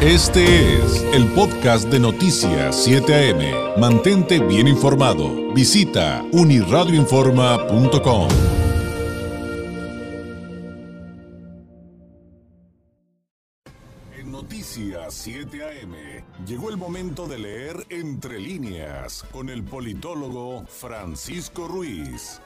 Este es el podcast de Noticias 7 AM. Mantente bien informado. Visita uniradioinforma.com. En Noticias 7 AM llegó el momento de leer entre líneas con el politólogo Francisco Ruiz.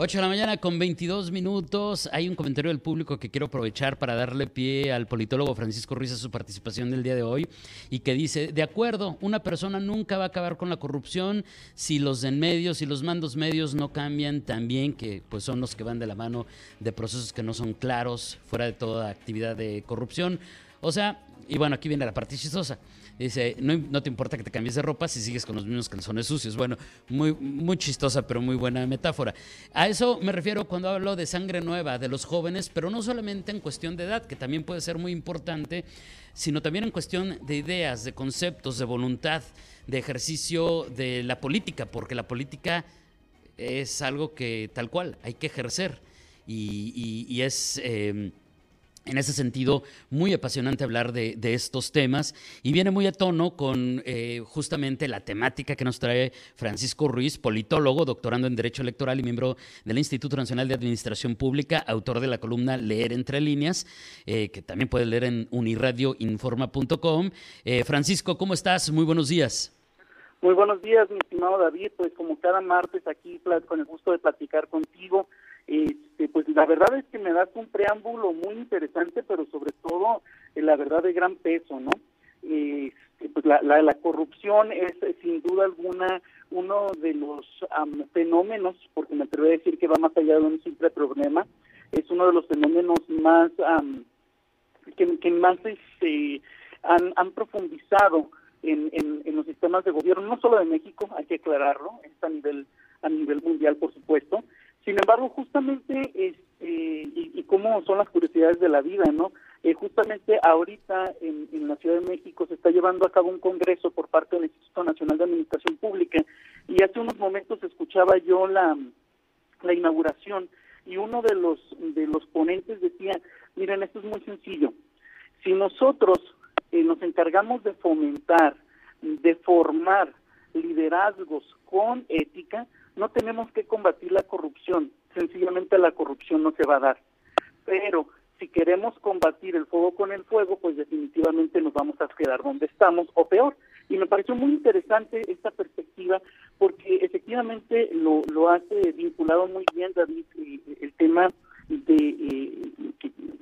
8 de la mañana con 22 minutos. Hay un comentario del público que quiero aprovechar para darle pie al politólogo Francisco Ruiz a su participación del día de hoy y que dice, de acuerdo, una persona nunca va a acabar con la corrupción si los en medios y los mandos medios no cambian también, que pues son los que van de la mano de procesos que no son claros, fuera de toda actividad de corrupción. O sea, y bueno, aquí viene la parte chistosa. Dice, no, te importa que te cambies de ropa si sigues con los mismos calzones sucios. Bueno, muy, muy chistosa, pero muy buena metáfora. A eso me refiero cuando hablo de sangre nueva, de los jóvenes, pero no solamente en cuestión de edad, que también puede ser muy importante, sino también en cuestión de ideas, de conceptos, de voluntad, de ejercicio de la política, porque la política es algo que tal cual hay que ejercer y, es... Eh, en ese sentido, muy apasionante hablar de, estos temas y viene muy a tono con eh, justamente la temática que nos trae Francisco Ruiz, politólogo, doctorando en Derecho Electoral y miembro del Instituto Nacional de Administración Pública, autor de la columna Leer entre líneas, eh, que también puede leer en uniradioinforma.com. Eh, Francisco, ¿cómo estás? Muy buenos días. Muy buenos días, mi estimado David. Pues como cada martes aquí con el gusto de platicar contigo este, pues la verdad es que me das un preámbulo muy interesante, pero sobre todo eh, la verdad de gran peso, ¿no? Este, pues la, la, corrupción es sin duda alguna uno de los fenómenos, porque me atrevo a decir que va más allá de un simple problema, es uno de los fenómenos más que, más este, han, han profundizado en, en, en, los sistemas de gobierno, no solo de México, hay que aclararlo, es a nivel, a nivel mundial, por supuesto, sin embargo, justamente, este, y, cómo son las curiosidades de la vida, ¿no? Eh, justamente ahorita en, la Ciudad de México se está llevando a cabo un congreso por parte del Instituto Nacional de Administración Pública y hace unos momentos escuchaba yo la, la inauguración y uno de los de los ponentes decía, miren, esto es muy sencillo. Si nosotros eh, nos encargamos de fomentar, de formar liderazgos con ética, no tenemos que combatir la corrupción no se va a dar. Pero si queremos combatir el fuego con el fuego, pues definitivamente nos vamos a quedar donde estamos o peor. Y me pareció muy interesante esta perspectiva porque efectivamente lo, lo hace vinculado muy bien David el tema de eh,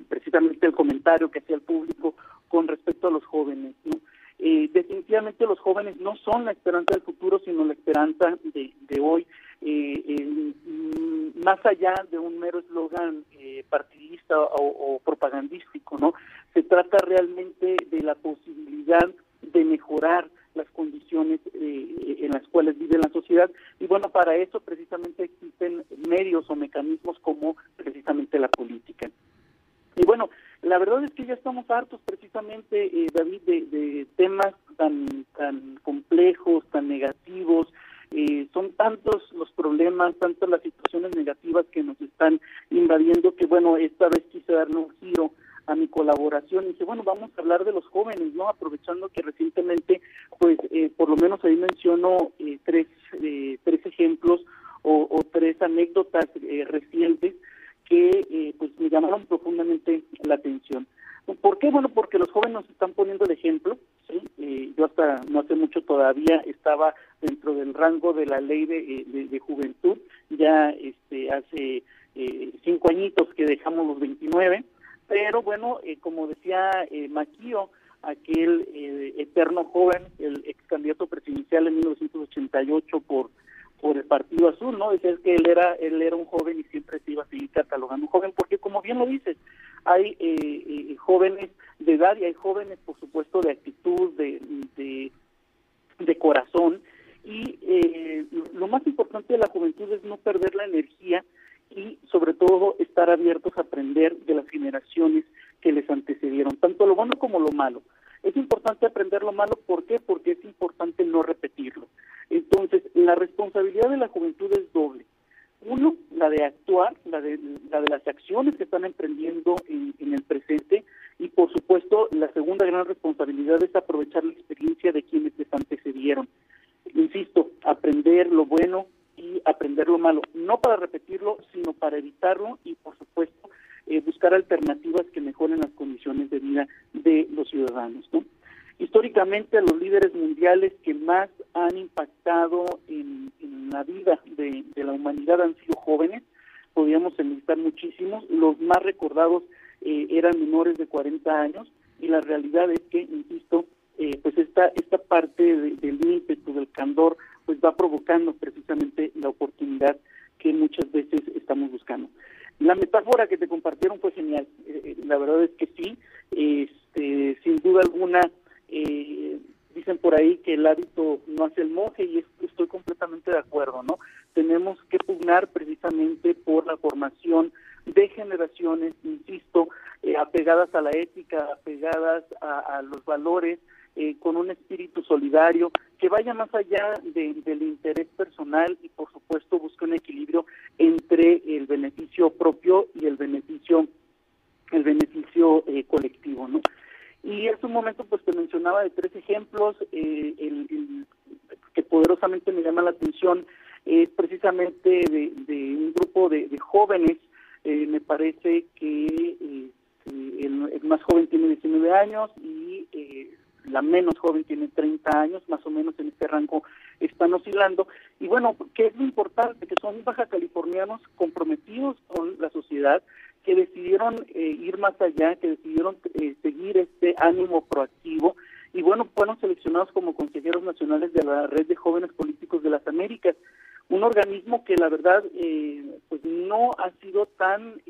precisamente el comentario que hacía el público con respecto a los jóvenes. ¿no? Eh, definitivamente los jóvenes no son la esperanza del futuro, sino la esperanza de, hoy. Eh, más allá de un mero eslogan eh, partidista o, propagandístico, ¿no? Se trata realmente de la posibilidad de mejorar las condiciones eh, en las cuales vive la sociedad y bueno, para eso precisamente existen medios o mecanismos como precisamente la política. Y bueno, la verdad es que ya estamos hartos precisamente, David, de, de, temas tan, tan complejos, tan negativos, eh, son tantos los problemas, tantas las situaciones negativas que nos están invadiendo que bueno, esta vez quise darle un giro a mi colaboración y dije, bueno, vamos a hablar de los jóvenes, ¿no? Aprovechando que recientemente, pues, eh, por lo menos ahí menciono eh, tres, tres ejemplos o, o tres anécdotas recientes que, pues, me llamaron profundamente la atención. ¿Por qué? Bueno, porque los jóvenes nos están poniendo el ejemplo. Eh, yo hasta no hace mucho todavía estaba dentro del rango de la ley de, eh, de, juventud, ya este hace eh, cinco añitos que dejamos los 29, pero bueno, eh, como decía eh, Maquío, aquel eh, eterno joven, el ex candidato presidencial en 1988 por por el Partido Azul, ¿no? Decía que él era él era un joven y siempre se iba a seguir catalogando un joven, porque como bien lo dices, hay eh, eh, jóvenes de edad y hay jóvenes, por supuesto, de actitud, de, de, corazón. Y eh, lo más importante de la juventud es no perder la energía y sobre todo estar abiertos a aprender de las generaciones que les antecedieron, tanto lo bueno como lo malo. Es importante aprender lo malo, ¿por qué? Porque es importante no repetirlo. Entonces, la responsabilidad de la juventud es doble. Uno, la de actuar, la de, la de las acciones que están emprendiendo en, el presente y por supuesto segunda gran responsabilidad es aprovechar la experiencia de quienes les antecedieron. Insisto, aprender lo bueno y aprender lo malo, no para repetirlo, sino para evitarlo y, por supuesto, eh, buscar alternativas que mejoren las condiciones de vida de los ciudadanos. ¿no? Históricamente, los líderes mundiales que más han impactado en, la vida de, la humanidad han sido jóvenes, podríamos enlistar muchísimos, los más recordados eh, eran menores de 40 años y la realidad es que, insisto, eh, pues esta, esta parte del ímpetu, del candor, pues va provocando precisamente la oportunidad que muchas veces estamos buscando. La metáfora que te compartieron fue genial, eh, la verdad es que sí, este, sin duda alguna eh, dicen por ahí que el hábito no hace el monje y estoy completamente de acuerdo, ¿no? Tenemos que pugnar precisamente la formación de generaciones, insisto, eh, apegadas a la ética, apegadas a, los valores, eh, con un espíritu solidario, que vaya más allá del interés personal y por supuesto busque un equilibrio entre el beneficio propio y el beneficio el beneficio eh, colectivo, ¿no? Y hace un momento pues te mencionaba de tres ejemplos, eh, el, que poderosamente me llama la atención es precisamente de, un grupo de, jóvenes, eh, me parece que este, el, más joven tiene 19 años y eh, la menos joven tiene 30 años, más o menos en este rango están oscilando. Y bueno, ¿qué es lo importante? Que son baja californianos comprometidos con la sociedad, que decidieron eh, ir más allá, que decidieron eh, seguir este ánimo proactivo y bueno, fueron seleccionados como consejeros nacionales de la Red de Jóvenes Políticos de las Américas, un organismo que la verdad eh, pues no ha sido tan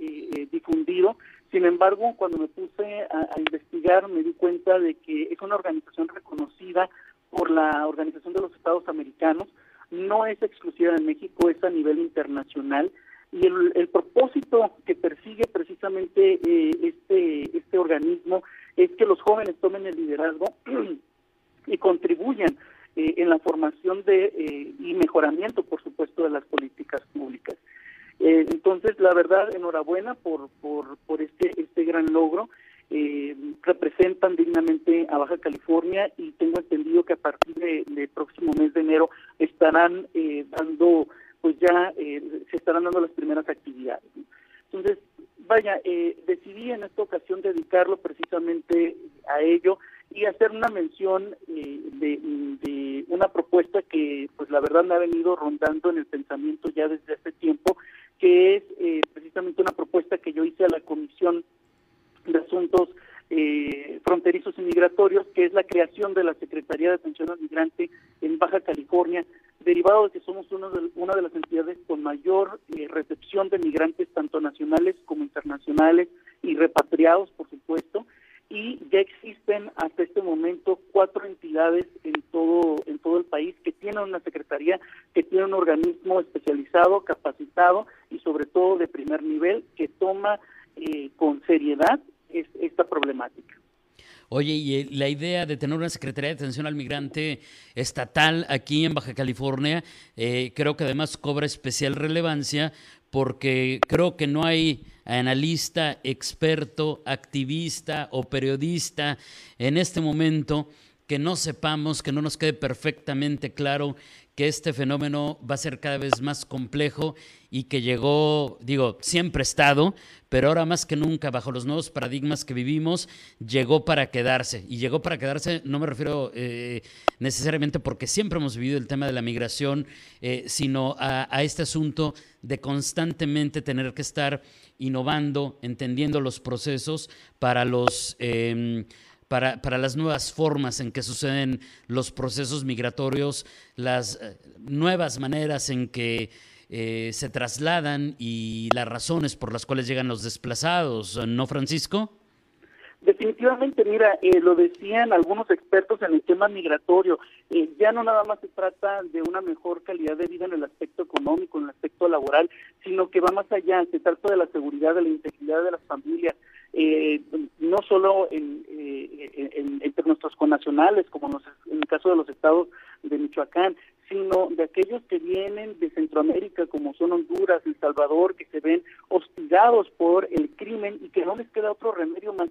difundido, sin embargo, cuando me puse a, investigar me di cuenta de que es una organización reconocida por la Organización de los Estados Americanos, no es exclusiva de México, es a nivel internacional. Y el, propósito que persigue precisamente eh, este, este organismo es que los jóvenes tomen el liderazgo y contribuyan eh, en la formación de eh, y mejoramiento, por supuesto, de las políticas públicas. entonces, la verdad, enhorabuena por, por, por este, este gran logro. representan dignamente a Baja California y tengo entendido que a partir del próximo mes de enero estarán dando pues ya eh, se estarán dando las primeras actividades. Entonces, vaya, eh, decidí en esta ocasión dedicarlo precisamente a ello y hacer una mención eh, de, una propuesta que, pues la verdad me ha venido rondando en el pensamiento ya desde hace tiempo, que es precisamente una propuesta que yo hice a la Comisión de Asuntos eh, fronterizos y migratorios, que es la creación de la Secretaría de Atención al Migrante en Baja California, derivado de que somos una de, una de las entidades con mayor eh, recepción de migrantes, tanto nacionales como internacionales, y repatriados, por supuesto, y ya existen hasta este momento cuatro entidades en todo en todo el país que tienen una secretaría, que tiene un organismo especializado, capacitado y sobre todo de primer nivel que toma eh, con seriedad esta problemática. Oye, y eh, la idea de tener una Secretaría de Atención al Migrante estatal aquí en Baja California, eh, creo que además cobra especial relevancia porque creo que no hay analista, experto, activista o periodista en este momento que no sepamos, que no nos quede perfectamente claro que este fenómeno va a ser cada vez más complejo y que llegó, digo, siempre estado, pero ahora más que nunca, bajo los nuevos paradigmas que vivimos, llegó para quedarse. Y llegó para quedarse, no me refiero eh, necesariamente porque siempre hemos vivido el tema de la migración, eh, sino a, este asunto de constantemente tener que estar innovando, entendiendo los procesos para los... Em, para, para, las nuevas formas en que suceden los procesos migratorios, las eh, nuevas maneras en que eh, se trasladan y las razones por las cuales llegan los desplazados, ¿no, Francisco? Definitivamente, mira, eh, lo decían algunos expertos en el tema migratorio, ya no nada más se trata de una mejor calidad de vida en el aspecto económico, en el aspecto laboral, sino que va más allá, se trata de la seguridad, de la integridad de las familias, eh, no solo en, eh, entre nuestros connacionales, como en el caso de los estados de Michoacán, sino de aquellos que vienen de Centroamérica, como son Honduras, El Salvador, que se ven hostigados por el crimen y que no les queda otro remedio más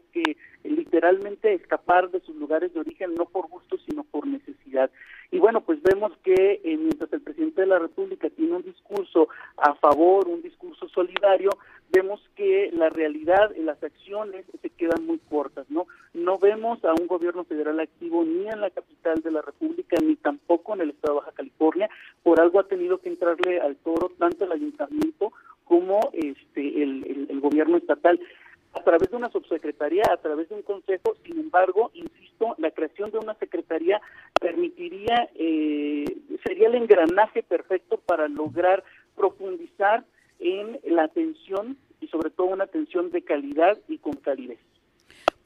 literalmente escapar de sus lugares de origen, no por gusto, sino por necesidad. Y bueno, pues vemos que eh, mientras el presidente de la República tiene un discurso a favor, un discurso solidario, vemos que la realidad y las acciones se quedan muy cortas, ¿no? No vemos a un gobierno federal activo ni en la capital de la República, ni tampoco en el estado de Baja California. Por algo ha tenido que entrarle al toro tanto el ayuntamiento como este el, el gobierno estatal a través de una subsecretaría, a través de un consejo. Sin embargo, insisto, la creación de una secretaría permitiría, eh, sería el engranaje perfecto para lograr profundizar en la atención y sobre todo una atención de calidad y con calidez.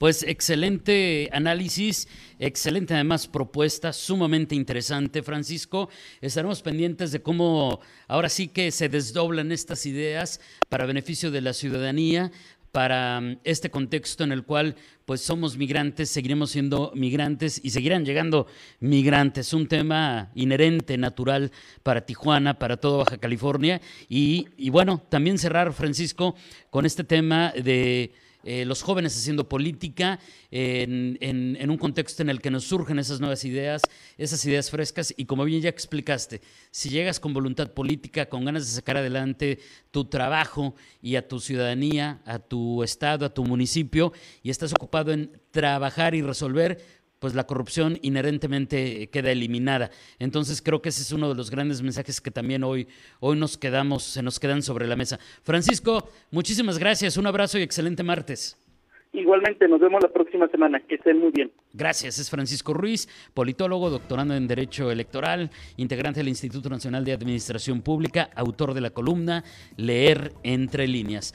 Pues excelente análisis, excelente además propuesta, sumamente interesante, Francisco. Estaremos pendientes de cómo ahora sí que se desdoblan estas ideas para beneficio de la ciudadanía, para mm, este contexto en el cual pues somos migrantes, seguiremos siendo migrantes y seguirán llegando migrantes. Un tema inherente, natural para Tijuana, para todo Baja California. Y, y bueno, también cerrar, Francisco, con este tema de eh, los jóvenes haciendo política en, en, un contexto en el que nos surgen esas nuevas ideas, esas ideas frescas. Y como bien ya explicaste, si llegas con voluntad política, con ganas de sacar adelante tu trabajo y a tu ciudadanía, a tu estado, a tu municipio y estás ocupado en trabajar y resolver, pues la corrupción inherentemente queda eliminada. Entonces creo que ese es uno de los grandes mensajes que también hoy, hoy nos quedamos, se nos quedan sobre la mesa. Francisco, muchísimas gracias, un abrazo y excelente martes. Igualmente, nos vemos la próxima semana. Que estén muy bien. Gracias. Es Francisco Ruiz, politólogo, doctorando en Derecho Electoral, integrante del Instituto Nacional de Administración Pública, autor de la columna Leer entre líneas.